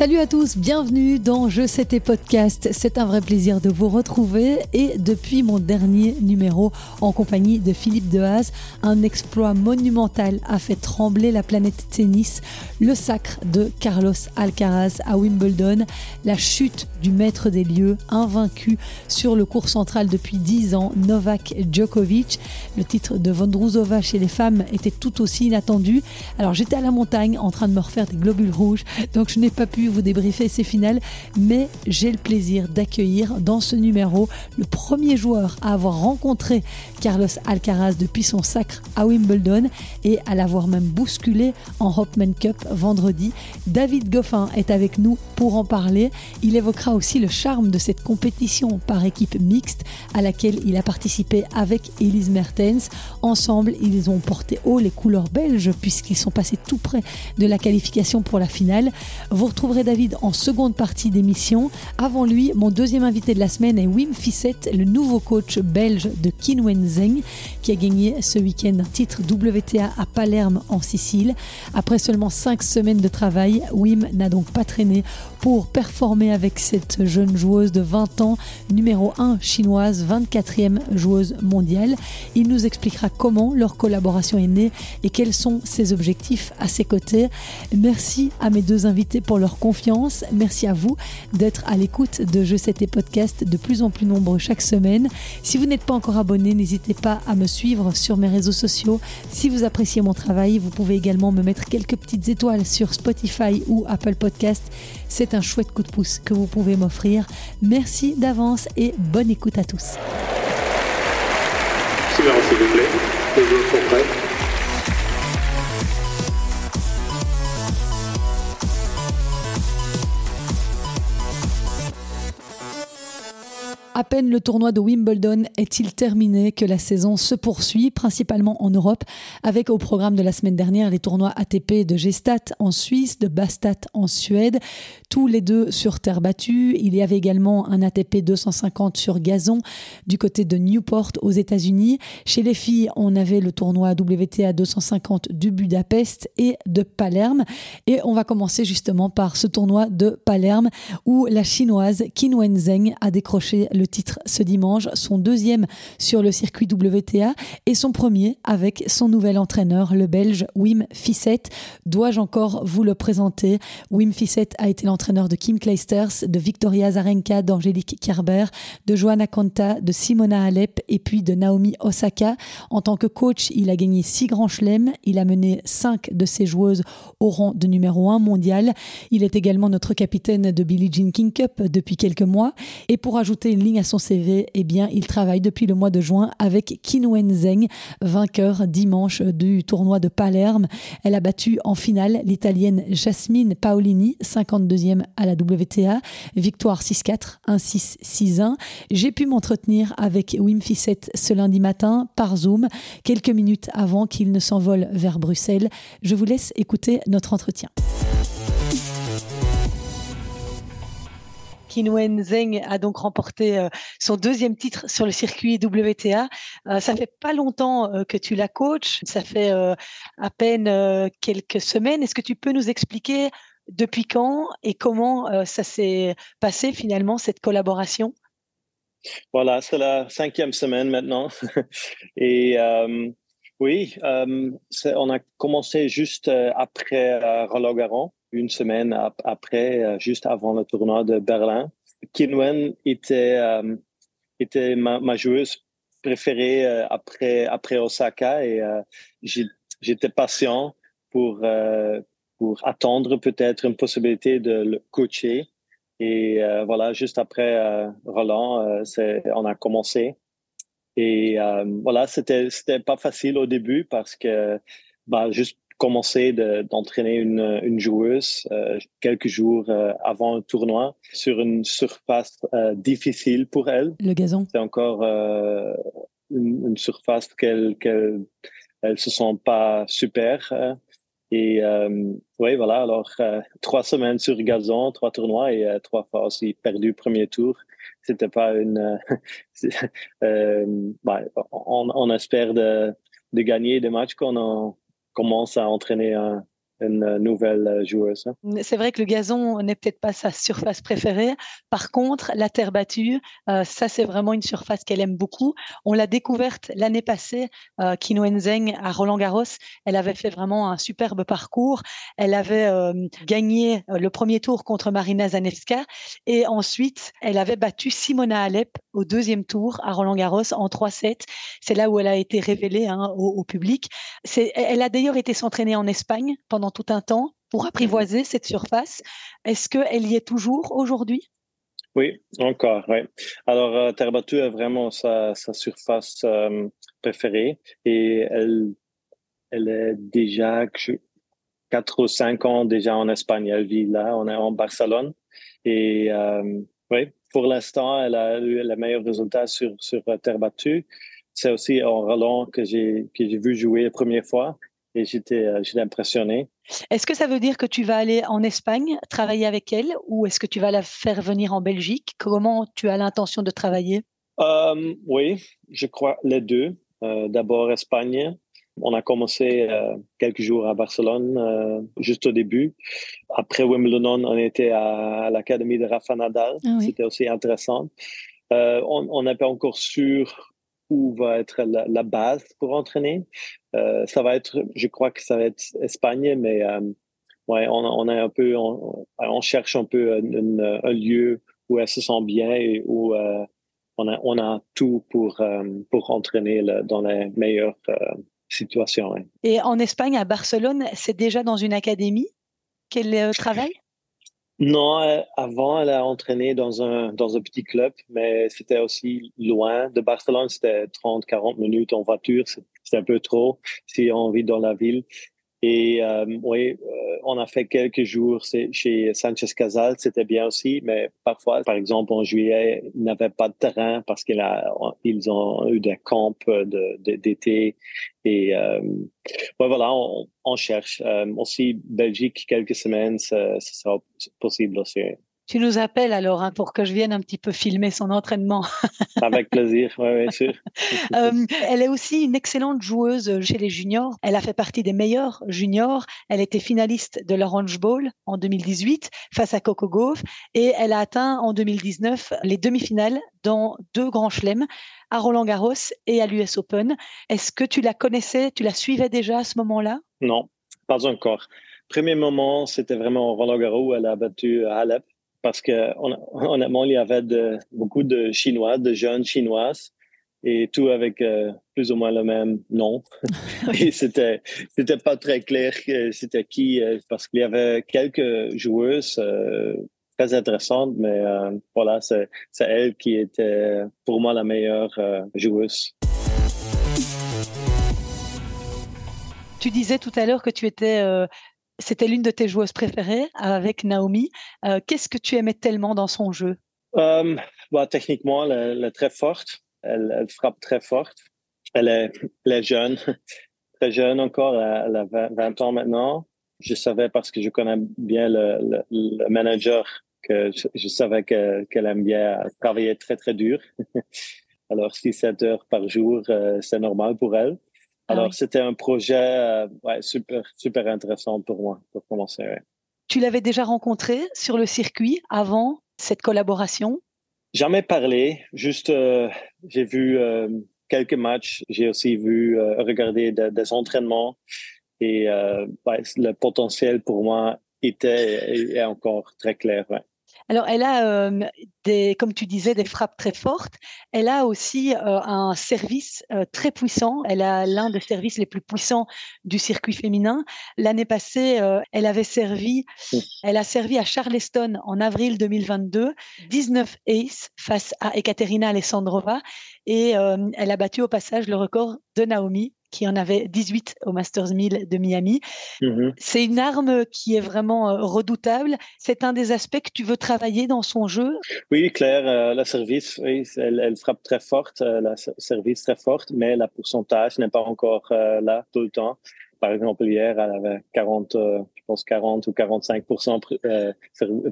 Salut à tous, bienvenue dans Je sais tes podcasts. C'est un vrai plaisir de vous retrouver et depuis mon dernier numéro en compagnie de Philippe Dehaze, un exploit monumental a fait trembler la planète tennis, le sacre de Carlos Alcaraz à Wimbledon, la chute du maître des lieux, invaincu sur le cours central depuis 10 ans, Novak Djokovic. Le titre de Vondrouzova chez les femmes était tout aussi inattendu. Alors j'étais à la montagne en train de me refaire des globules rouges, donc je n'ai pas pu vous débriefer ces finales, mais j'ai le plaisir d'accueillir dans ce numéro le premier joueur à avoir rencontré Carlos Alcaraz depuis son sacre à Wimbledon et à l'avoir même bousculé en Hopman Cup vendredi. David Goffin est avec nous pour en parler. Il évoquera aussi le charme de cette compétition par équipe mixte à laquelle il a participé avec Elise Mertens. Ensemble, ils ont porté haut les couleurs belges puisqu'ils sont passés tout près de la qualification pour la finale. Vous retrouvez David en seconde partie d'émission. Avant lui, mon deuxième invité de la semaine est Wim Fissette, le nouveau coach belge de Kinwen Zeng, qui a gagné ce week-end un titre WTA à Palerme en Sicile. Après seulement cinq semaines de travail, Wim n'a donc pas traîné pour performer avec cette jeune joueuse de 20 ans, numéro 1 chinoise, 24e joueuse mondiale. Il nous expliquera comment leur collaboration est née et quels sont ses objectifs à ses côtés. Merci à mes deux invités pour leur confiance. Merci à vous d'être à l'écoute de Je sais tes podcasts de plus en plus nombreux chaque semaine. Si vous n'êtes pas encore abonné, n'hésitez pas à me suivre sur mes réseaux sociaux. Si vous appréciez mon travail, vous pouvez également me mettre quelques petites étoiles sur Spotify ou Apple Podcast. C'est un chouette coup de pouce que vous pouvez m'offrir. Merci d'avance et bonne écoute à tous. À peine le tournoi de Wimbledon est-il terminé que la saison se poursuit, principalement en Europe, avec au programme de la semaine dernière les tournois ATP de Gestat en Suisse, de Bastat en Suède, tous les deux sur terre battue. Il y avait également un ATP 250 sur gazon du côté de Newport aux États-Unis. Chez les filles, on avait le tournoi WTA 250 du Budapest et de Palerme. Et on va commencer justement par ce tournoi de Palerme où la chinoise Qin Wenzheng a décroché le titre ce dimanche, son deuxième sur le circuit WTA et son premier avec son nouvel entraîneur, le Belge Wim Fissette. Dois-je encore vous le présenter? Wim Fissette a été l'entraîneur de Kim Kleisters, de Victoria Zarenka, d'Angélique Kerber, de Joanna Conta, de Simona Alep et puis de Naomi Osaka. En tant que coach, il a gagné six grands chelems. Il a mené cinq de ses joueuses au rang de numéro un mondial. Il est également notre capitaine de Billie Jean King Cup depuis quelques mois. Et pour ajouter une à son CV, eh bien, il travaille depuis le mois de juin avec Qin Zeng, vainqueur dimanche du tournoi de Palerme. Elle a battu en finale l'italienne Jasmine Paolini, 52e à la WTA, victoire 6-4, 1-6, 6-1. J'ai pu m'entretenir avec Wim Fissette ce lundi matin par Zoom, quelques minutes avant qu'il ne s'envole vers Bruxelles. Je vous laisse écouter notre entretien. Qinwen Zheng a donc remporté euh, son deuxième titre sur le circuit WTA. Euh, ça fait pas longtemps euh, que tu la coaches, ça fait à peine quelques semaines. Est-ce que tu peux nous expliquer depuis quand et comment ça s'est passé finalement cette collaboration? Voilà, c'est la cinquième semaine maintenant. et oui, on a commencé juste après Roland Garros une semaine après, euh, juste avant le tournoi de Berlin. Kinwen était, euh, était ma, joueuse préférée euh, après, après Osaka et j'étais patient pour, pour attendre peut-être une possibilité de le coacher. Et voilà, juste après Roland, on a commencé. Et voilà, c'était c'était pas facile au début parce que bah, juste commencé d'entraîner une, une, joueuse euh, quelques jours euh, avant le tournoi sur une surface euh, difficile pour elle. Le gazon. C'est encore une, une, surface qu'elle qu'elle elle se sent pas super. et oui, voilà. Alors trois semaines sur gazon, trois tournois et trois fois aussi perdu premier tour. C'était pas une. bah, on, on, espère de, de gagner des matchs qu'on a commence à entraîner un, une nouvelle joueuse. Hein. C'est vrai que le gazon n'est peut-être pas sa surface préférée. Par contre, la terre battue, euh, ça c'est vraiment une surface qu'elle aime beaucoup. On l'a découverte l'année passée, euh, Kino Enzeng à Roland Garros. Elle avait fait vraiment un superbe parcours. Elle avait euh, gagné le premier tour contre Marina Zanevska et ensuite elle avait battu Simona Alep au deuxième tour à Roland Garros en 3-7. C'est là où elle a été révélée hein, au, au, public. Elle a d'ailleurs été s'entraîner en Espagne pendant tout un temps pour apprivoiser cette surface. Est-ce qu'elle y est toujours aujourd'hui? Oui, encore. Oui. Alors, euh, Terre battue est vraiment sa, surface euh, préférée et elle, elle est déjà quatre ou cinq ans déjà en Espagne. Elle vit là, on est en Barcelone. Et euh, oui, pour l'instant, elle a eu le meilleur résultat sur, sur terre battue. C'est aussi en Roland que j'ai vu jouer la première fois et j'étais euh, j'étais impressionné. Est-ce que ça veut dire que tu vas aller en Espagne travailler avec elle ou est-ce que tu vas la faire venir en Belgique? Comment tu as l'intention de travailler? Euh, Oui, je crois les deux. Euh, d'abord Espagne. On a commencé quelques jours à Barcelone, juste au début. Après Wimbledon, on était à, l'académie de Rafa Nadal. Ah C'était aussi intéressant. on n'est pas encore sûr où va être la, base pour entraîner. Euh, ça va être, je crois que ça va être Espagne, mais euh, ouais, on, on a un peu, on, on cherche un peu un, lieu où elle se sent bien et où euh, on a, on a tout pour pour entraîner dans les meilleures situations. Et en Espagne, à Barcelone, c'est déjà dans une académie qu'elle travaille? Non, euh, avant, elle a entraîné dans un, dans un petit club, mais c'était aussi loin. De Barcelone, c'était 30, 40 minutes en voiture. C'est un peu trop si on vit dans la ville. Et euh, oui, euh, on a fait quelques jours chez Sanchez Casal, c'était bien aussi, mais parfois, par exemple, en juillet, ils n'avaient pas de terrain parce qu'ils ils ont eu des camps d'été. Et euh, voilà, on, on cherche. Euh, aussi, Belgique, quelques semaines, ce sera possible aussi. Tu nous appelles alors hein, pour que je vienne un petit peu filmer son entraînement. Avec plaisir, oui, bien sûr. Euh, elle est aussi une excellente joueuse chez les juniors. Elle a fait partie des meilleurs juniors. Elle était finaliste de l'Orange Bowl en 2018 face à Coco Gauff et elle a atteint en 2019 les demi-finales dans deux grands chelems à Roland Garros et à l'US Open. Est-ce que tu la connaissais, tu la suivais déjà à ce moment-là? Non, pas encore. Premier moment, c'était vraiment Roland Garros où elle a battu Alep parce que honnêtement, il y avait de, beaucoup de Chinois, de jeunes Chinoises, et tout avec euh, plus ou moins le même nom. et c'était c'était pas très clair c'était qui, euh, parce qu'il y avait quelques joueuses euh, très intéressantes, mais voilà, c'est elle qui était pour moi la meilleure joueuse. Tu disais tout à l'heure que tu étais c'était l'une de tes joueuses préférées avec Naomi. Euh, qu'est-ce que tu aimais tellement dans son jeu? Euh, bah, Techniquement, elle, est très forte. Elle, frappe très forte. Elle est, jeune, très jeune encore. Elle a 20 ans maintenant. Je savais parce que je connais bien le, manager que je, savais qu'elle aime bien travailler très, très dur. Alors, 6-7 heures par jour, euh, c'est normal pour elle. Ah Alors, c'était un projet euh, super, super intéressant pour moi, pour commencer. Tu l'avais déjà rencontré sur le circuit avant cette collaboration? Jamais parlé, juste euh, j'ai vu euh, quelques matchs, j'ai aussi vu, regarder des entraînements. Et le potentiel pour moi était est encore très clair. Alors, elle a, des, comme tu disais, des frappes très fortes. Elle a aussi un service très puissant. Elle a l'un des services les plus puissants du circuit féminin. L'année passée, elle avait servi, elle a servi à Charleston en avril 2022, 19 aces face à Ekaterina Alessandrova. Et elle a battu au passage le record de Naomi qui en avait 18 au Masters 1000 de Miami. Mm-hmm. C'est une arme qui est vraiment euh, redoutable. C'est un des aspects que tu veux travailler dans son jeu? Oui, Claire, euh, la service, oui, elle, frappe très forte, euh, la service très forte, mais la pourcentage n'est pas encore là tout le temps. Par exemple, hier, elle avait 40, euh, je pense 40 ou 45% euh,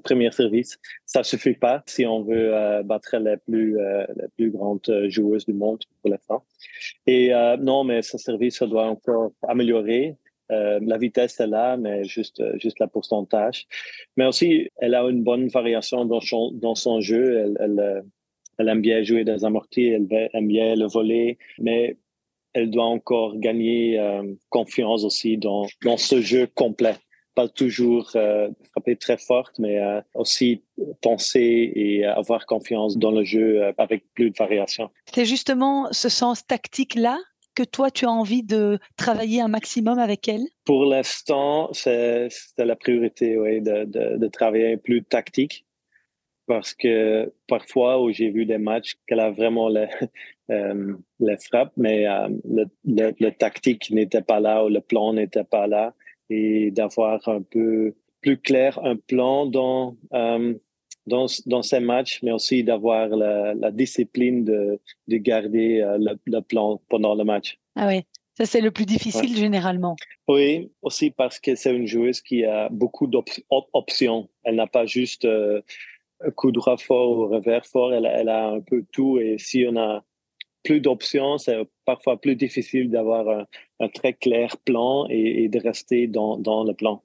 premier service. Ça suffit pas si on veut euh, battre les plus euh, les plus grandes joueuses du monde pour l'instant. Et non, mais ce service, doit encore améliorer. la vitesse est là, mais juste, juste la pourcentage. Mais aussi, elle a une bonne variation dans son, dans son jeu. Elle, elle, elle aime bien jouer des amortis, elle aime bien le voler, mais elle doit encore gagner confiance aussi dans, dans ce jeu complet pas toujours euh, frapper très forte, mais euh, aussi penser et avoir confiance dans le jeu euh, avec plus de variation. C'est justement ce sens tactique-là que toi, tu as envie de travailler un maximum avec elle? Pour l'instant, c'est la priorité, oui, de, de, travailler plus tactique. Parce que parfois, où j'ai vu des matchs qu'elle a vraiment les, les frappes, mais le, le, le, tactique n'était pas là ou le plan n'était pas là et d'avoir un peu plus clair un plan dans, euh, dans, dans ces matchs, mais aussi d'avoir la, la, discipline de, de garder euh, le, le, plan pendant le match. Ah oui, ça c'est le plus difficile généralement. Oui, aussi parce que c'est une joueuse qui a beaucoup d'options. Elle n'a pas juste euh, un coup droit fort ou revers fort, elle, elle, a un peu tout et si on a plus d'options, c'est parfois plus difficile d'avoir un, très clair plan et, de rester dans, dans le plan.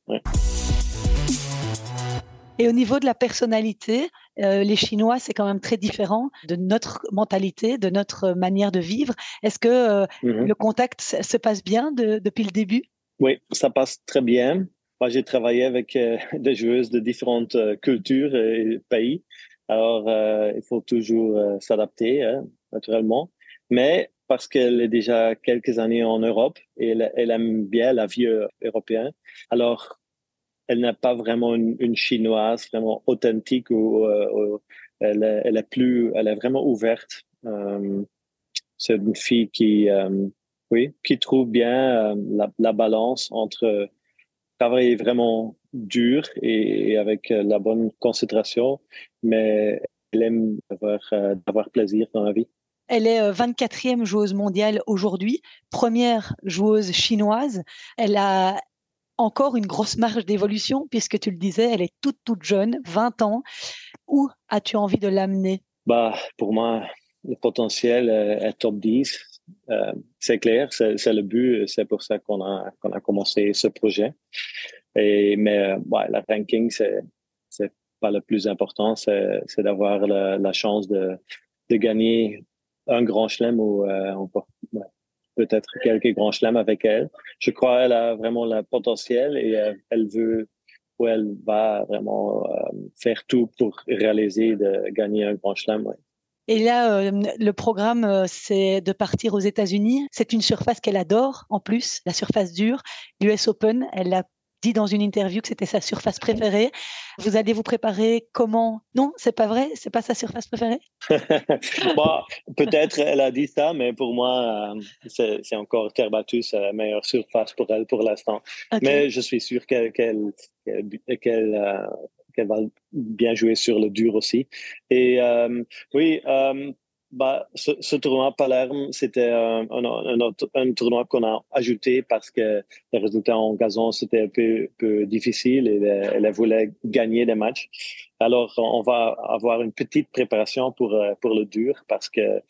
Et au niveau de la personnalité, euh, les Chinois, c'est quand même très différent de notre mentalité, de notre manière de vivre. Est-ce que euh, mm-hmm. le contact se passe bien depuis le début? Oui, ça passe très bien. Moi, j'ai travaillé avec euh, des joueuses de différentes cultures et pays. Alors, il faut toujours s'adapter, hein, naturellement mais parce qu'elle est déjà quelques années en Europe et elle, aime bien la vie euh, européenne. Alors, elle n'est pas vraiment une, chinoise vraiment authentique ou, euh, elle, est, plus, elle est vraiment ouverte. Euh, c'est une fille qui, oui, qui trouve bien la, balance entre travailler vraiment dur et, avec la bonne concentration, mais elle aime avoir plaisir dans la vie. Elle est 24e euh, joueuse mondiale aujourd'hui, première joueuse chinoise. Elle a encore une grosse marge d'évolution puisque tu le disais, elle est toute toute jeune, 20 ans. Où as-tu envie de l'amener? Bah pour moi, le potentiel est top 10. Euh, c'est clair, c'est le but, c'est pour ça qu'on a qu'on a commencé ce projet. Et mais ouais, la ranking c'est pas le plus important, c'est d'avoir la, chance de de gagner un grand chelem ou euh, peut-être quelques grands chelems avec elle. Je crois qu'elle a vraiment le potentiel et euh, elle veut ou elle va vraiment euh, faire tout pour réaliser de gagner un grand chelem. Et là, le programme, c'est de partir aux États-Unis. C'est une surface qu'elle adore, en plus, la surface dure. L'US Open, elle l'a dit dans une interview que c'était sa surface préférée. Vous allez vous préparer comment? Non, c'est pas vrai, c'est pas sa surface préférée? bon, peut-être elle a dit ça, mais pour moi, euh, c'est encore terre battue, c'est la meilleure surface pour elle pour l'instant. Mais je suis sûr qu'elle qu'elle euh, qu'elle va bien jouer sur le dur aussi. Et euh, oui, bah, ce, tournoi Palerme, c'était un, un, tournoi qu'on a ajouté parce que les résultats en gazon, c'était un peu, peu difficile et elle, voulait gagner des matchs. Alors, on va avoir une petite préparation pour, euh, pour le dur parce que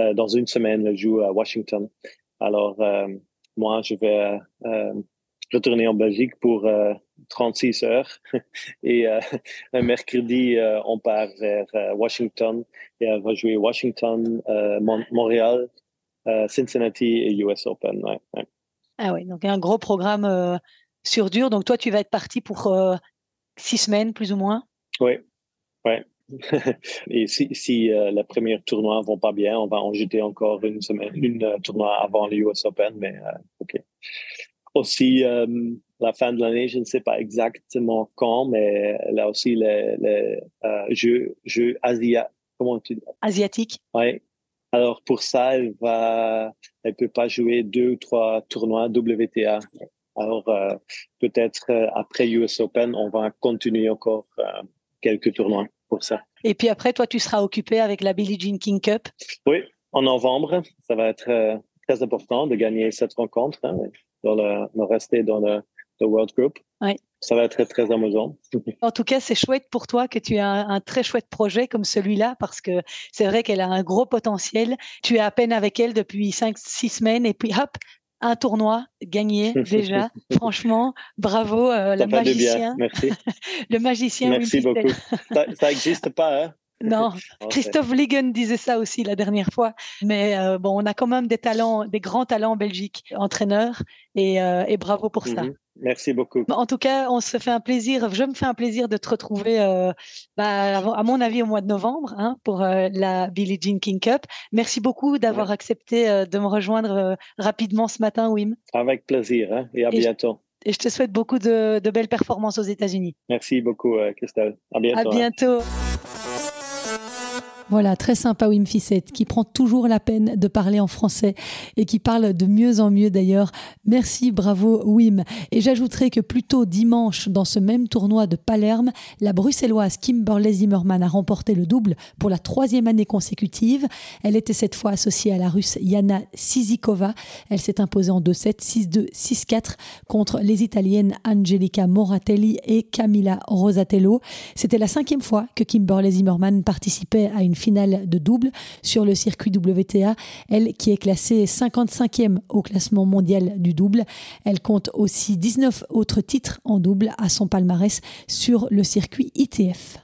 euh, dans une semaine, elle joue à Washington. Alors, euh, moi, je vais retourner en Belgique pour 36 heures. Et euh, un mercredi, euh, on part vers euh, Washington et elle va jouer Washington, Montréal, Cincinnati et US Open. Ah oui, donc un gros programme sur dur. Donc toi, tu vas être parti pour six semaines, plus ou moins? Oui, oui. et si, si la première tournoi ne vont pas bien, on va en jeter encore une semaine, une tournoi avant le US Open, mais OK. Aussi, la fin de l'année, je ne sais pas exactement quand, mais là aussi les, les euh, jeux, jeux asia, comment tu dis? asiatiques. Oui. Alors pour ça, elle va, elle peut pas jouer deux ou trois tournois WTA. Alors euh, peut-être euh, après US Open, on va continuer encore euh, quelques tournois pour ça. Et puis après, toi, tu seras occupé avec la Billie Jean King Cup. Oui, en novembre, ça va être très important de gagner cette rencontre, hein, dans le, de rester dans le The World Group. Ça va être très, très amusant. En tout cas, c'est chouette pour toi que tu aies un, très chouette projet comme celui-là parce que c'est vrai qu'elle a un gros potentiel. Tu es à peine avec elle depuis 5-6 semaines et puis hop, un tournoi gagné déjà. Franchement, bravo, euh, le magicien. Merci. le magicien. Merci beaucoup. Ça n'existe pas, hein? Non, Christophe Ligon disait ça aussi la dernière fois. Mais euh, bon, on a quand même des talents, des grands talents en Belgique, entraîneurs, et, euh, et bravo pour ça. Merci beaucoup. En tout cas, on se fait un plaisir. Je me fais un plaisir de te retrouver, euh, bah, à mon avis, au mois de novembre hein, pour la Billie Jean King Cup. Merci beaucoup d'avoir accepté de me rejoindre rapidement ce matin, Wim. Avec plaisir hein, et à bientôt. et je te souhaite beaucoup de, de belles performances aux États-Unis. Merci beaucoup, Christelle. À bientôt. À hein. Voilà, très sympa Wim Fissette, qui prend toujours la peine de parler en français et qui parle de mieux en mieux d'ailleurs. Merci, bravo Wim. Et j'ajouterai que plus tôt dimanche, dans ce même tournoi de Palerme, la bruxelloise Kimberley Zimmerman a remporté le double pour la troisième année consécutive. Elle était cette fois associée à la russe Yana Sizikova. Elle s'est imposée en 2-7, 6-2, 6-4 contre les italiennes Angelica Moratelli et Camilla Rosatello. C'était la cinquième fois que Kimberley Zimmerman participait à une finale de double sur le circuit WTA, elle qui est classée 55e au classement mondial du double. Elle compte aussi 19 autres titres en double à son palmarès sur le circuit ITF.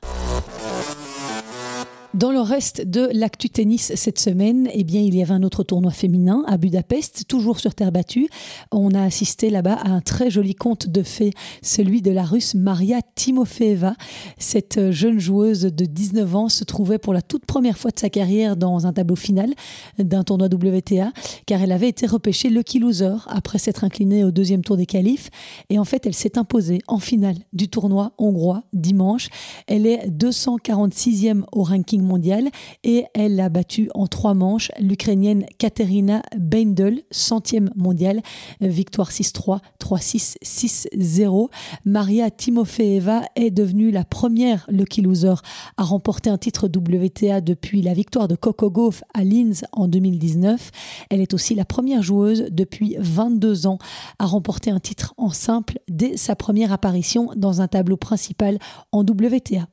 Dans le reste de l'actu tennis cette semaine, eh bien, il y avait un autre tournoi féminin à Budapest, toujours sur terre battue. On a assisté là-bas à un très joli conte de fées, celui de la russe Maria Timofeeva. Cette jeune joueuse de 19 ans se trouvait pour la toute première fois de sa carrière dans un tableau final d'un tournoi WTA, car elle avait été repêchée lucky loser après s'être inclinée au deuxième tour des qualifs. Et en fait, elle s'est imposée en finale du tournoi hongrois dimanche. Elle est 246e au ranking mondiale et elle a battu en trois manches l'Ukrainienne Katerina Beindel, centième mondiale, victoire 6-3, 3-6, 6-0. Maria Timofeeva est devenue la première lucky loser à remporter un titre WTA depuis la victoire de Coco Gauff à Linz en 2019. Elle est aussi la première joueuse depuis 22 ans à remporter un titre en simple dès sa première apparition dans un tableau principal en WTA.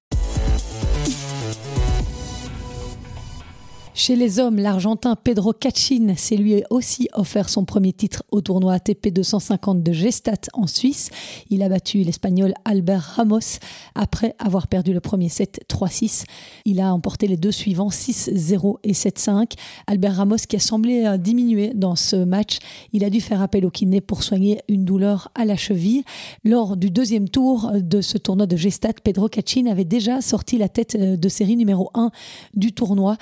Chez les hommes, l'Argentin Pedro Cachin s'est lui aussi offert son premier titre au tournoi ATP 250 de Gestat en Suisse. Il a battu l'Espagnol Albert Ramos après avoir perdu le premier set 3-6. Il a emporté les deux suivants 6-0 et 7-5. Albert Ramos qui a semblé euh, diminuer dans ce match, il a dû faire appel au kiné pour soigner une douleur à la cheville. Lors du deuxième tour de ce tournoi de Gestat, Pedro Cachin avait déjà sorti la tête euh, de série numéro 1 du tournoi.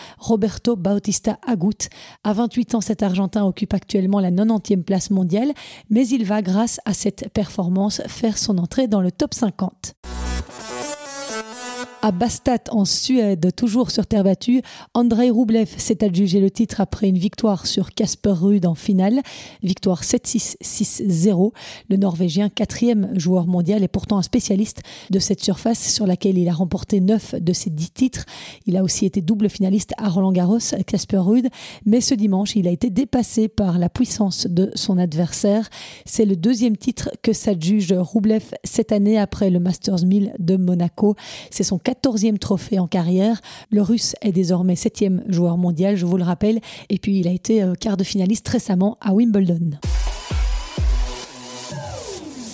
Bautista Agut. À 28 ans, cet Argentin occupe actuellement la 90e place mondiale, mais il va, grâce à cette performance, faire son entrée dans le top 50 à Bastat en Suède, toujours sur terre battue, Andrei Rublev s'est adjugé le titre après une victoire sur Casper Ruud en finale. Victoire 7-6, 6-0. Le Norvégien, quatrième joueur mondial, est pourtant un spécialiste de cette surface sur laquelle il a remporté 9 de ses 10 titres. Il a aussi été double finaliste à Roland Garros, Casper Ruud, mais ce dimanche, il a été dépassé par la puissance de son adversaire. C'est le deuxième titre que s'adjuge Rublev cette année après le Masters 1000 de Monaco. C'est son 14e trophée en carrière. Le Russe est désormais 7e joueur mondial, je vous le rappelle. Et puis il a été euh, quart de finaliste récemment à Wimbledon.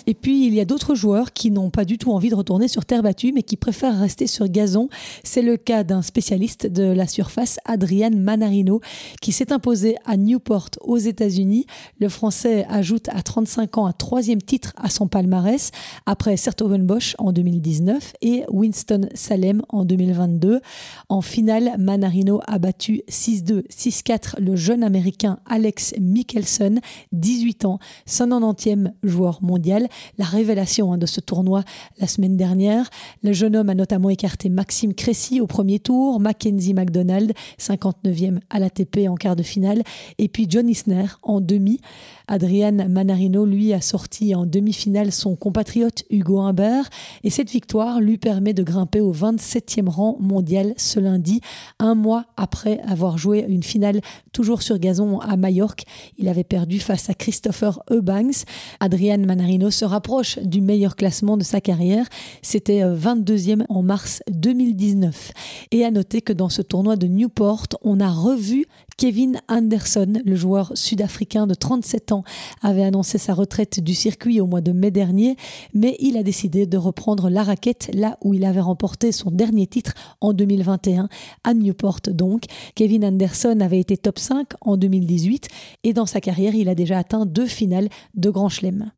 Et puis, il y a d'autres joueurs qui n'ont pas du tout envie de retourner sur terre battue, mais qui préfèrent rester sur gazon. C'est le cas d'un spécialiste de la surface, Adrian Manarino, qui s'est imposé à Newport aux États-Unis. Le Français ajoute à 35 ans un troisième titre à son palmarès, après Sertogenbosch en 2019 et Winston Salem en 2022. En finale, Manarino a battu 6-2, 6-4 le jeune américain Alex Mickelson, 18 ans, 190e joueur mondial la révélation hein, de ce tournoi la semaine dernière. Le jeune homme a notamment écarté Maxime Cressy au premier tour, Mackenzie McDonald, 59e à l'ATP en quart de finale, et puis John Isner en demi. Adrian Manarino, lui, a sorti en demi-finale son compatriote Hugo Humbert, et cette victoire lui permet de grimper au 27e rang mondial ce lundi, un mois après avoir joué une finale toujours sur gazon à Majorque. Il avait perdu face à Christopher Eubanks. Adrian Manarino se se rapproche du meilleur classement de sa carrière. C'était 22e euh, en mars 2019. Et à noter que dans ce tournoi de Newport, on a revu Kevin Anderson, le joueur sud-africain de 37 ans, avait annoncé sa retraite du circuit au mois de mai dernier, mais il a décidé de reprendre la raquette là où il avait remporté son dernier titre en 2021, à Newport donc. Kevin Anderson avait été top 5 en 2018 et dans sa carrière, il a déjà atteint deux finales de Grand Chelem.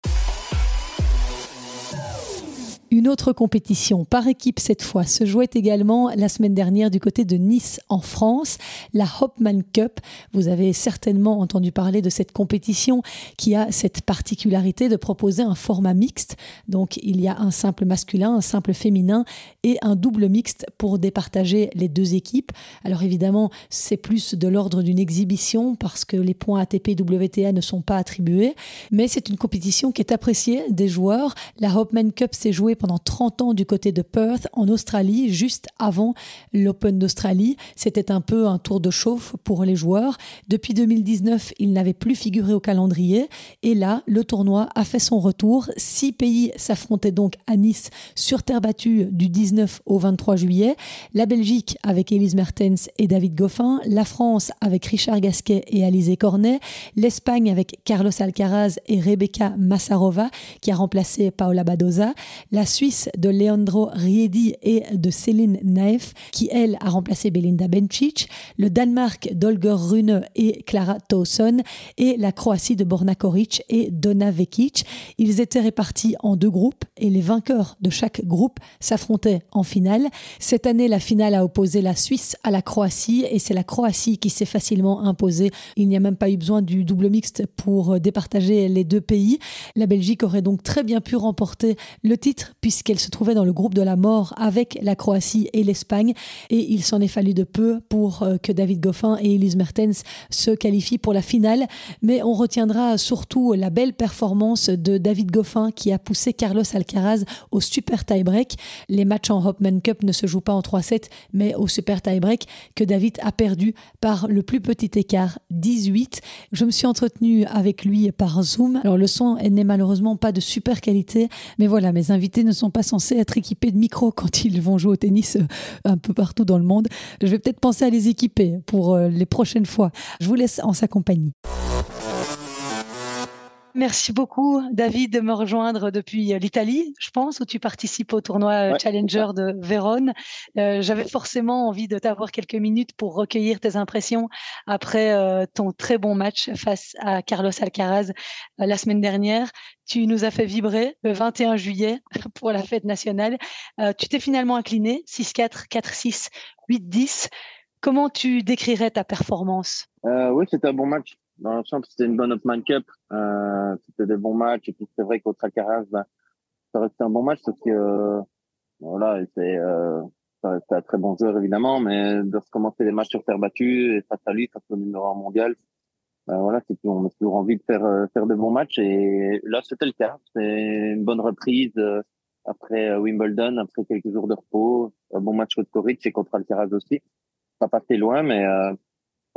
Une autre compétition par équipe cette fois se jouait également la semaine dernière du côté de Nice en France, la Hopman Cup. Vous avez certainement entendu parler de cette compétition qui a cette particularité de proposer un format mixte. Donc il y a un simple masculin, un simple féminin et un double mixte pour départager les deux équipes. Alors évidemment, c'est plus de l'ordre d'une exhibition parce que les points ATP WTA ne sont pas attribués, mais c'est une compétition qui est appréciée des joueurs. La Hopman Cup s'est jouée pendant 30 ans du côté de Perth, en Australie, juste avant l'Open d'Australie. C'était un peu un tour de chauffe pour les joueurs. Depuis 2019, il n'avait plus figuré au calendrier. Et là, le tournoi a fait son retour. Six pays s'affrontaient donc à Nice sur terre battue du 19 au 23 juillet. La Belgique avec Elise Mertens et David Goffin. La France avec Richard Gasquet et Alizé Cornet. L'Espagne avec Carlos Alcaraz et Rebecca Massarova qui a remplacé Paola Badoza. La Suisse de Leandro Riedi et de Céline Naef, qui elle a remplacé Belinda Bencic, le Danemark d'Olger Rune et Clara Towson, et la Croatie de Borna Koric et Dona Vekic. Ils étaient répartis en deux groupes et les vainqueurs de chaque groupe s'affrontaient en finale. Cette année, la finale a opposé la Suisse à la Croatie et c'est la Croatie qui s'est facilement imposée. Il n'y a même pas eu besoin du double mixte pour départager les deux pays. La Belgique aurait donc très bien pu remporter le titre puisqu'elle se trouvait dans le groupe de la mort avec la Croatie et l'Espagne. Et il s'en est fallu de peu pour euh, que David Goffin et Elise Mertens se qualifient pour la finale. Mais on retiendra surtout la belle performance de David Goffin qui a poussé Carlos Alcaraz au super tie-break. Les matchs en Hopman Cup ne se jouent pas en 3-7, mais au super tie-break que David a perdu par le plus petit écart, 18. Je me suis entretenue avec lui par Zoom. Alors le son n'est malheureusement pas de super qualité, mais voilà, mes invités ne sont pas censés être équipés de micros quand ils vont jouer au tennis euh, un peu partout dans le monde. Je vais peut-être penser à les équiper pour euh, les prochaines fois. Je vous laisse en sa compagnie. Merci beaucoup, David, de me rejoindre depuis euh, l'Italie, je pense, où tu participes au tournoi Challenger de Vérone. J'avais forcément envie de t'avoir quelques minutes pour recueillir tes impressions après ton très bon match face à Carlos Alcaraz la semaine dernière. Tu nous as fait vibrer le 21 juillet pour la fête nationale. Euh, tu t'es finalement incliné 6-4, 4-6, 8-10. Comment tu décrirais ta performance? Euh, Oui, c'était un bon match. Dans l'ensemble, c'était une bonne Upman Cup. Euh, c'était des bons matchs. Et puis, c'est vrai qu'au Alcaraz, ben, ça restait un bon match parce que, euh, voilà, c'est, euh, ça restait un très bon joueur, évidemment, mais de recommencer les matchs sur terre battue et face à lui, face au numéro 1 mondial, ben voilà, c'est on a toujours envie de faire euh, faire de bons matchs et là c'était le cas. C'est une bonne reprise euh, après Wimbledon, après quelques jours de repos, un bon match contre Coric et contre Alcaraz aussi. Pas passé loin, mais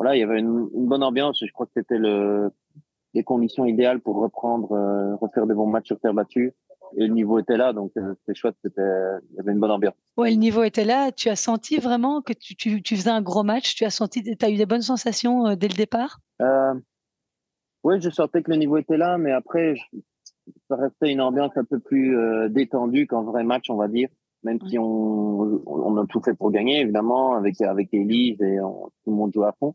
voilà, il y avait une, une, bonne ambiance. Je crois que c'était le les conditions idéales pour reprendre, refaire des bons matchs sur terre battue. Et le niveau était là, donc c'était chouette. C'était, il y avait une bonne ambiance. Ouais, le niveau était là. Tu as senti vraiment que tu, tu, tu faisais un gros match? Tu as senti, tu as eu des bonnes sensations dès le départ? Euh, oui, je sentais que le niveau était là, mais après, ça restait une ambiance un peu plus euh, détendue qu'un vrai match, on va dire. Même si on, on a tout fait pour gagner, évidemment, avec avec Elise et tout le monde joue à fond.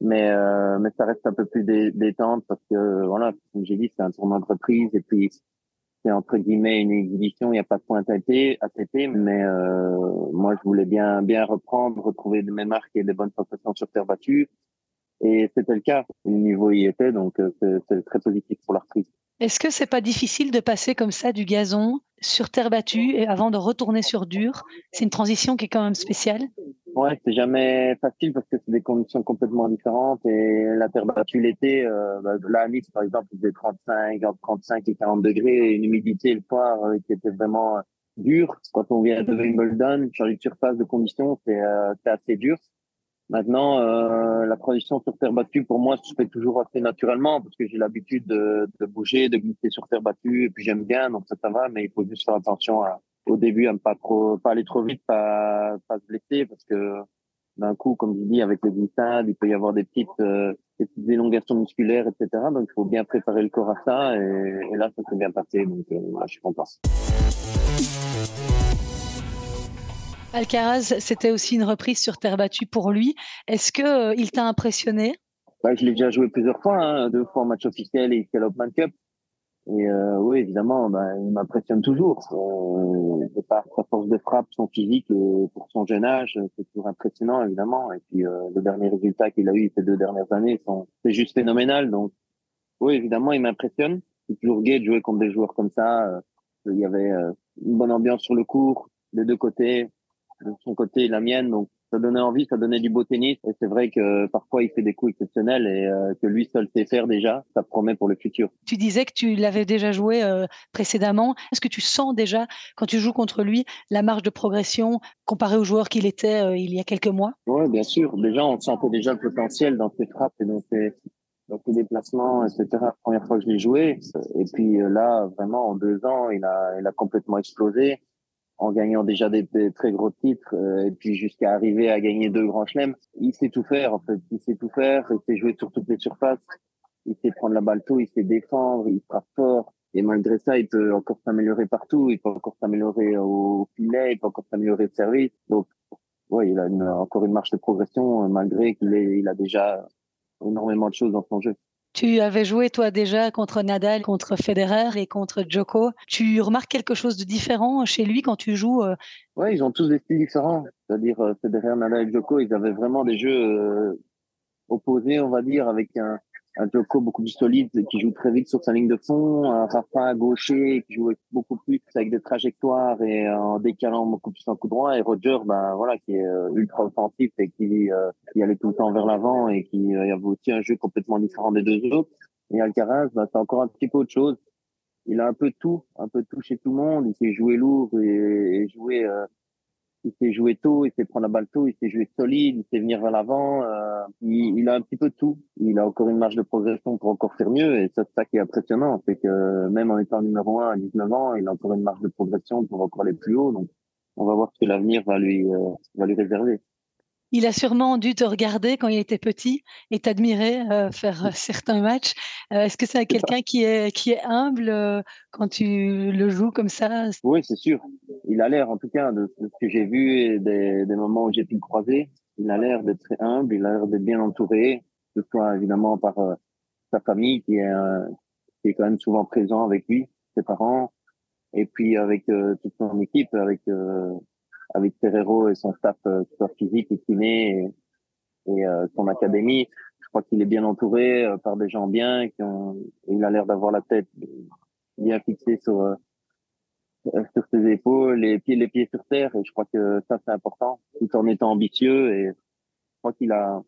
Mais euh, mais ça reste un peu plus détente parce que voilà, comme j'ai dit, c'est un tournoi de reprise et puis c'est entre guillemets une exhibition. Il n'y a pas de point à têter, à mais euh, moi je voulais bien bien reprendre, retrouver mes marques et des bonnes sensations sur terre battue et c'était le cas. Le niveau y était, donc euh, c'est très positif pour la reprise. Est-ce que c'est pas difficile de passer comme ça du gazon sur terre battue et avant de retourner sur dur? C'est une transition qui est quand même spéciale. Ouais, c'est jamais facile parce que c'est des conditions complètement différentes et la terre battue l'été, euh, bah, là à Nice par exemple, il faisait 35, 35 et 40 degrés et une humidité le soir euh, qui était vraiment dure. Quand on vient de Wimbledon, changer de surface de conditions, c'est euh, assez dur. Maintenant, euh, la transition sur terre battue, pour moi, se fait toujours assez naturellement parce que j'ai l'habitude de, de, bouger, de glisser sur terre battue et puis j'aime bien, donc ça, ça va, mais il faut juste faire attention à, au début à ne pas trop, pas aller trop vite, pas, pas se blesser parce que d'un coup, comme je dis, avec les glissades, il peut y avoir des petites, euh, des petites élongations musculaires, etc. Donc, il faut bien préparer le corps à ça et, et là, ça s'est bien passé, donc euh, là, je suis content. Alcaraz, c'était aussi une reprise sur terre battue pour lui. Est-ce que euh, il t'a impressionné? Bah, Je l'ai déjà joué plusieurs fois, hein, deux fois en match officiel et Open Cup. Et euh, oui, évidemment, bah, il m'impressionne toujours. Euh, de par sa force de frappe, son physique et pour son jeune âge, c'est toujours impressionnant, évidemment. Et puis euh, le dernier résultat qu'il a eu ces deux dernières années, c'est juste phénoménal. Donc oui, évidemment, il m'impressionne. C'est toujours gai de jouer contre des joueurs comme ça. Euh, il y avait euh, une bonne ambiance sur le court, des deux côtés de son côté et la mienne. Donc ça donnait envie, ça donnait du beau tennis. Et c'est vrai que parfois il fait des coups exceptionnels et euh, que lui seul sait faire déjà. Ça promet pour le futur. Tu disais que tu l'avais déjà joué euh, précédemment. Est-ce que tu sens déjà quand tu joues contre lui la marge de progression comparé au joueur qu'il était euh, il y a quelques mois? Oui, bien sûr. Déjà, on sentait déjà le potentiel dans ses frappes et dans ses dans ses déplacements, etc. La première fois que je l'ai joué. Et puis là, vraiment, en deux ans, il a, il a complètement explosé en gagnant déjà des, très gros titres euh, et puis jusqu'à arriver à gagner deux grands chelems. Il sait tout faire en fait, il sait tout faire, il sait jouer sur toutes les surfaces, il sait prendre la balle tôt, il sait défendre, il frappe fort. Et malgré ça, il peut encore s'améliorer partout, il peut encore s'améliorer au filet, il peut encore s'améliorer au service. Donc ouais, il a encore une marche de progression euh, malgré qu'il il a déjà énormément de choses dans son jeu. Tu avais joué toi déjà contre Nadal, contre Federer et contre Djoko. Tu remarques quelque chose de différent chez lui quand tu joues euh? Oui, ils ont tous des styles différents. C'est-à-dire euh, Federer, Nadal et Djoko, ils avaient vraiment des jeux euh, opposés, on va dire, avec un, un Joko beaucoup plus solide qui joue très vite sur sa ligne de fond, un Rafa gaucher qui joue beaucoup plus avec des trajectoires et en décalant beaucoup plus en coup droit et Roger ben voilà qui est euh, ultra offensif et qui euh, qui allait tout le temps vers l'avant et qui euh, avait aussi un jeu complètement différent des deux autres. Et Alcaraz ben, c'est encore un petit peu autre chose. Il a un peu tout un peu tout chez tout le monde. Il sait jouer lourd et, et jouer euh, il sait jouer tôt, il sait prendre la balle tôt, il sait jouer solide, il sait venir vers l'avant. Euh, il, il, a un petit peu tout. Il a encore une marge de progression pour encore faire mieux. Et c'est ça qui est impressionnant. C'est que même en étant numéro un à 19 ans, il a encore une marge de progression pour encore aller plus haut. Donc, on va voir ce que l'avenir va lui, euh, va lui réserver. Il a sûrement dû te regarder quand il était petit et t'admirer euh, faire certains matchs. Euh, Est-ce que c'est quelqu'un qui est, qui est humble euh, quand tu le joues comme ça? Oui, c'est sûr. Il a l'air, en tout cas, de, ce que j'ai vu et des, des moments où j'ai pu le croiser, il a l'air d'être très humble, il a l'air d'être bien entouré, que ce soit évidemment par euh, sa famille qui est, qui est quand même souvent présent avec lui, ses parents, et puis avec euh, toute son équipe, avec avec Ferrero et son staff euh, physique et kiné et, et euh, son académie. Je crois qu'il est bien entouré euh, par des gens bien. Qui ont, il a l'air d'avoir la tête bien fixée sur sur ses épaules, les pieds les pieds sur terre. Et je crois que ça c'est important, tout en étant ambitieux. Et je crois qu'il a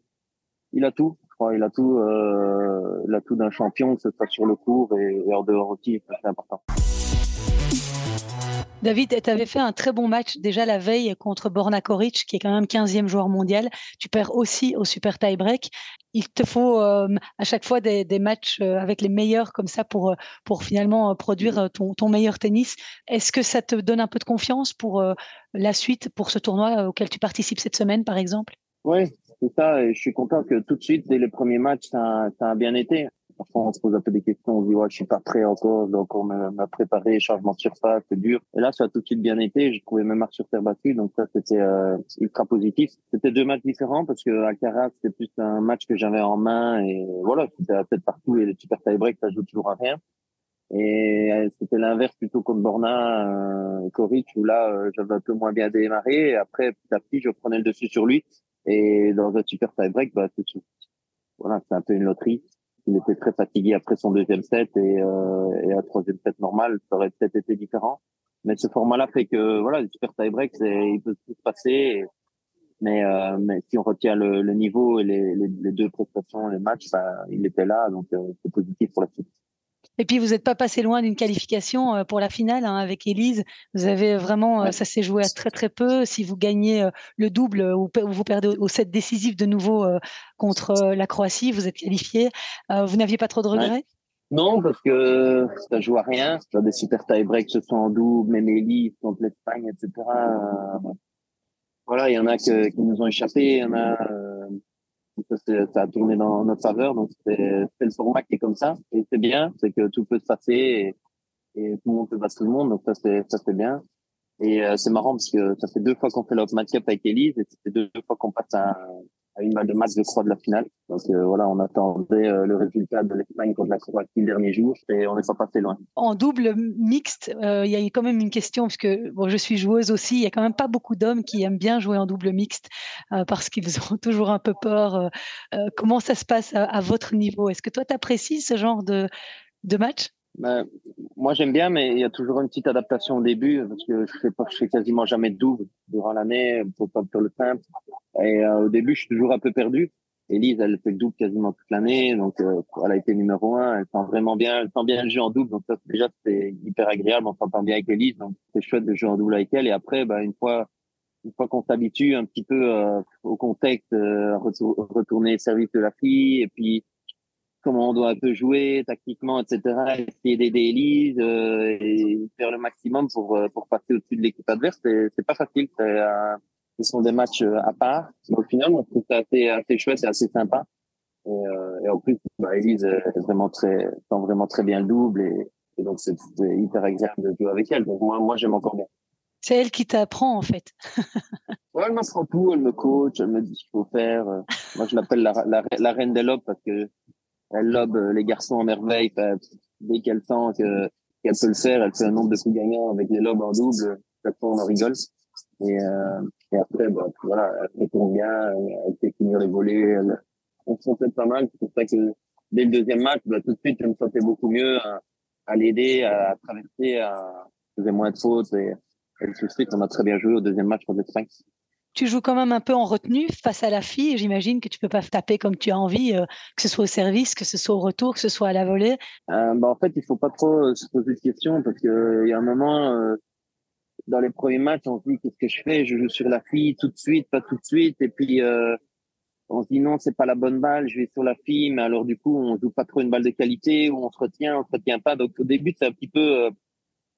il a tout. Je crois il a tout, euh, il a tout d'un champion, que ce soit sur le court et, et en dehors aussi. C'est important. David, tu avais fait un très bon match déjà la veille contre Borna Koric, qui est quand même 15e joueur mondial. Tu perds aussi au super tie-break. Il te faut euh, à chaque fois des, matchs euh, avec les meilleurs comme ça pour, euh, pour finalement produire ton, meilleur tennis. Est-ce que ça te donne un peu de confiance pour la suite, pour ce tournoi auquel tu participes cette semaine, par exemple? Oui, c'est ça. Je suis content que tout de suite, dès les premiers matchs, ça, ça a bien été parfois on se pose un peu des questions, on se dit ouais je suis pas prêt encore, donc on m'a préparé, changement de surface, c'est dur. Et là ça a tout de suite bien été, j'ai trouvé même marque sur terre battue, donc ça c'était euh, ultra positif. C'était deux matchs différents parce que Alcaraz c'était plus un match que j'avais en main et voilà c'était à tête partout et les super tie break ça joue toujours à rien. Et euh, c'était l'inverse plutôt comme Borna, euh, Koric où là euh, j'avais un peu moins bien démarré. Et après petit à petit je prenais le dessus sur lui et dans un super tie break bah c'est voilà c'est un peu une loterie il était très fatigué après son deuxième set et, euh, et un troisième set normal, ça aurait peut-être été différent. Mais ce format-là fait que voilà, le super tie-break, il peut tout se passer. mais, euh, mais si on retient le, le niveau et les, les, les, deux prestations, les matchs, bah, il était là, donc euh, c'est positif pour la suite. Et puis, vous n'êtes pas passé loin d'une qualification euh, pour la finale hein, avec Elise. Vous avez vraiment, euh, ça s'est joué à très très peu. Si vous gagnez euh, le double ou vous perdez au set décisif de nouveau contre la Croatie, vous êtes qualifié. Vous n'aviez pas trop de regrets? Non, parce que ça joue à rien. a des super tie-breaks, ce soit en double, même Elise contre l'Espagne, etc. Voilà, il y en a qui nous ont échappé, il y en a ça, a tourné dans notre faveur. Donc, c'est le format qui est comme ça. Et c'est bien, c'est que tout peut se passer et, tout le monde peut battre tout le monde. Donc, ça, c'est, ça, bien. Et euh, c'est marrant parce que ça fait deux fois qu'on fait l'Open Match avec Elise et c'était deux fois qu'on passe un, à une balle de match, de croix de la finale. Donc euh, voilà, on attendait euh, le résultat de l'Espagne contre la Croatie le dernier jour et on n'est pas passé loin. En double mixte, euh, il y a quand même une question parce que bon, je suis joueuse aussi. Il y a quand même pas beaucoup d'hommes qui aiment bien jouer en double mixte parce qu'ils ont toujours un peu peur. comment ça se passe à, votre niveau? Est-ce que toi, tu apprécies ce genre de, de match? Ben, moi, j'aime bien, mais il y a toujours une petite adaptation au début parce que je fais pas, je fais quasiment jamais de double durant l'année pour le simple. Et euh, au début, je suis toujours un peu perdu. Elise, elle fait le double quasiment toute l'année, donc euh, elle a été numéro un. Elle sent vraiment bien, elle sent bien le jeu en double, donc ça déjà c'est hyper agréable. On s'entend bien avec Elise, donc c'est chouette de jouer en double avec elle. Et après, bah, une fois, une fois qu'on s'habitue un petit peu euh, au contexte, retourner service de la fille, et puis comment on doit un peu jouer tactiquement, etc. Essayer d'aider Elise euh, et faire le maximum pour euh, pour passer au-dessus de l'équipe adverse. C'est pas facile. Euh, ce sont des matchs à part. Mais au final, on trouve ça assez assez chouette et assez sympa. Et, euh, et en plus, bah, Elise est vraiment très sent vraiment très bien le double et, et donc c'est hyper agréable de jouer avec elle. Donc moi moi j'aime encore bien. C'est elle qui t'apprend en fait. ouais, elle m'apprend tout, elle me coach, elle me dit ce qu'il faut faire. Moi je l'appelle la, la, la reine des lobes parce que elle lobe euh, les garçons en merveille. Dès qu'elle sent qu'elle peut le faire, elle fait un nombre de coups gagnants avec les lobes en double. Chaque fois, on en rigole. Et, euh, et après, bah, voilà, elle retourne bien, elle fait finir les volets. Elle, on se sentait pas mal. C'est pour ça que dès le deuxième match, bah, tout de suite, je me sentais beaucoup mieux à, à l'aider, à, traverser, à faisait moins de fautes. Et, et tout de suite, on a très bien joué au deuxième match contre l'Espagne tu joues quand même un peu en retenue face à la fille. J'imagine que tu peux pas taper comme tu as envie, euh, que ce soit au service, que ce soit au retour, que ce soit à la volée. Euh, bah, en fait, il faut pas trop euh, se poser de questions parce que il y a un moment euh, dans les premiers matchs, on se dit qu'est-ce que je fais? Je joue sur la fille tout de suite, pas tout de suite, et puis on se dit non, c'est pas la bonne balle, je vais sur la fille, mais alors du coup, on joue pas trop une balle de qualité ou on se retient, on se retient pas. Donc au début, c'est un petit peu,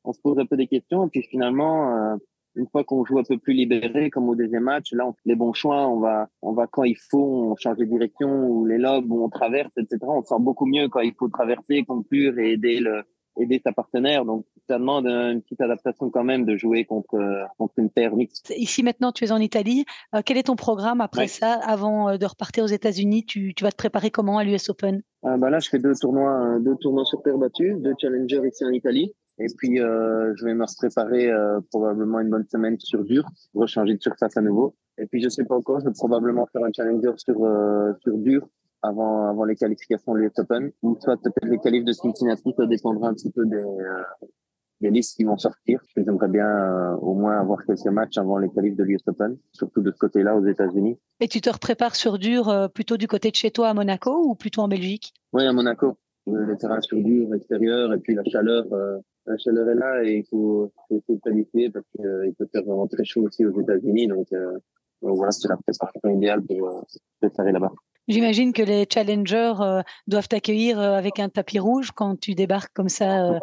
on se pose un peu des questions, et puis finalement une fois qu'on joue un peu plus libéré, comme au deuxième match, là, on fait les bons choix, on va, on va quand il faut, on change de direction, ou les lobes, ou on traverse, etc. On sent beaucoup mieux quand il faut traverser, conclure et aider le, aider sa partenaire. Donc, ça demande une petite adaptation quand même de jouer contre, contre une paire mixte. Ici, maintenant, tu es en Italie. Euh, quel est ton programme après ça, avant euh, de repartir aux États-Unis? Tu, tu vas te préparer comment à l'US Open? Euh, bah Là, je fais deux tournois, deux tournois sur terre battue, deux challengers ici en Italie. Et puis, euh, je vais me préparer euh, probablement une bonne semaine sur dur, pour changer de surface à nouveau. Et puis, je sais pas encore, je vais probablement faire un challenger sur euh, sur dur avant avant les qualifications de l'US Open, ou soit peut-être les qualifs de Cincinnati, ça dépendra un petit peu des euh, des listes qui vont sortir. J'aimerais bien euh, au moins avoir quelques matchs avant les qualifs de l'US Open, surtout de ce côté-là aux États-Unis. Et tu te reprépares sur dur plutôt du côté de chez toi à Monaco ou plutôt en Belgique? Oui, à Monaco. Le terrain sur dur extérieur et puis la chaleur la chaleur est là et il faut, essayer de planifier parce qu'il euh, peut faire vraiment très chaud aussi aux États-Unis. Donc, euh, voilà, c'est la préparation idéale pour euh, préparer là-bas. J'imagine que les challengers euh, doivent t'accueillir euh, avec un tapis rouge quand tu débarques comme ça. Euh.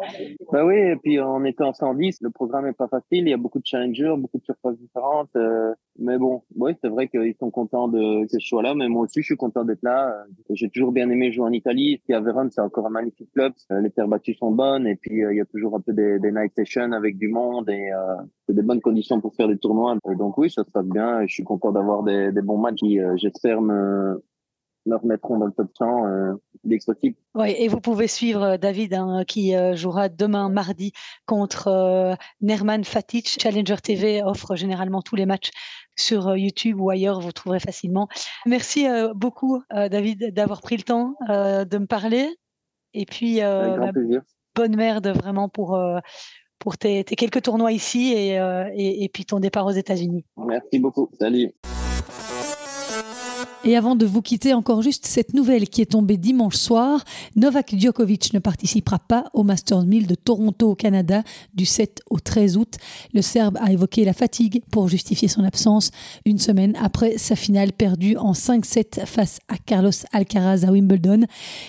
Bah oui, et puis en étant 110, le programme est pas facile. Il y a beaucoup de challengers, beaucoup de surfaces différentes. mais bon, oui, c'est vrai qu'ils sont contents de que je sois là. Mais moi aussi, je suis content d'être là. J'ai toujours bien aimé jouer en Italie. Ici à Vérone, c'est encore un magnifique club. les terres battues sont bonnes. Et puis, il y a toujours un peu des, des night sessions avec du monde et c'est des bonnes conditions pour faire des tournois. donc oui, ça se passe bien. Et je suis content d'avoir des, des bons matchs qui, j'espère, me me remettront dans le top 100 euh, dès que possible. Oui, et vous pouvez suivre euh, David hein, qui euh, jouera demain mardi contre euh, Nerman Fatic. Challenger TV offre généralement tous les matchs sur YouTube ou ailleurs, vous trouverez facilement. Merci beaucoup David d'avoir pris le temps de me parler. Et puis, bah, bonne merde vraiment pour pour tes, tes, quelques tournois ici et, et, et puis ton départ aux États-Unis. Merci beaucoup. Salut. Et avant de vous quitter, encore juste cette nouvelle qui est tombée dimanche soir. Novak Djokovic ne participera pas au Masters 1000 de Toronto au Canada du 7 au 13 août. Le Serbe a évoqué la fatigue pour justifier son absence une semaine après sa finale perdue en 5-7 face à Carlos Alcaraz à Wimbledon.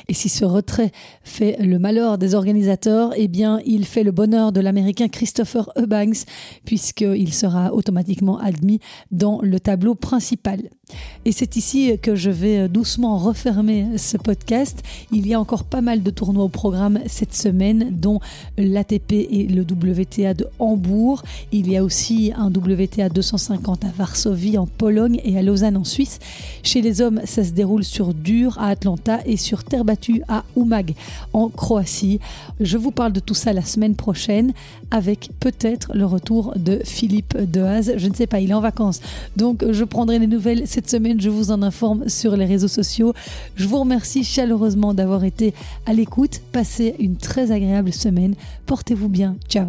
Et si ce retrait fait le malheur des organisateurs, eh bien, il fait le bonheur de l'Américain Christopher Eubanks puisqu'il sera automatiquement admis dans le tableau principal. Et c'est ici que je vais doucement refermer ce podcast. Il y a encore pas mal de tournois au programme cette semaine, dont l'ATP et le WTA de Hambourg. Il y a aussi un WTA 250 à Varsovie en Pologne et à Lausanne en Suisse. Chez les hommes, ça se déroule sur dur à Atlanta et sur terre battue à Umag en Croatie. Je vous parle de tout ça la semaine prochaine avec peut-être le retour de Philippe Dehaze. Je ne sais pas, il est en vacances. Donc je prendrai les nouvelles cette semaine, je vous en informe sur les réseaux sociaux. Je vous remercie chaleureusement d'avoir été à l'écoute. Passez une très agréable semaine. Portez-vous bien. Ciao.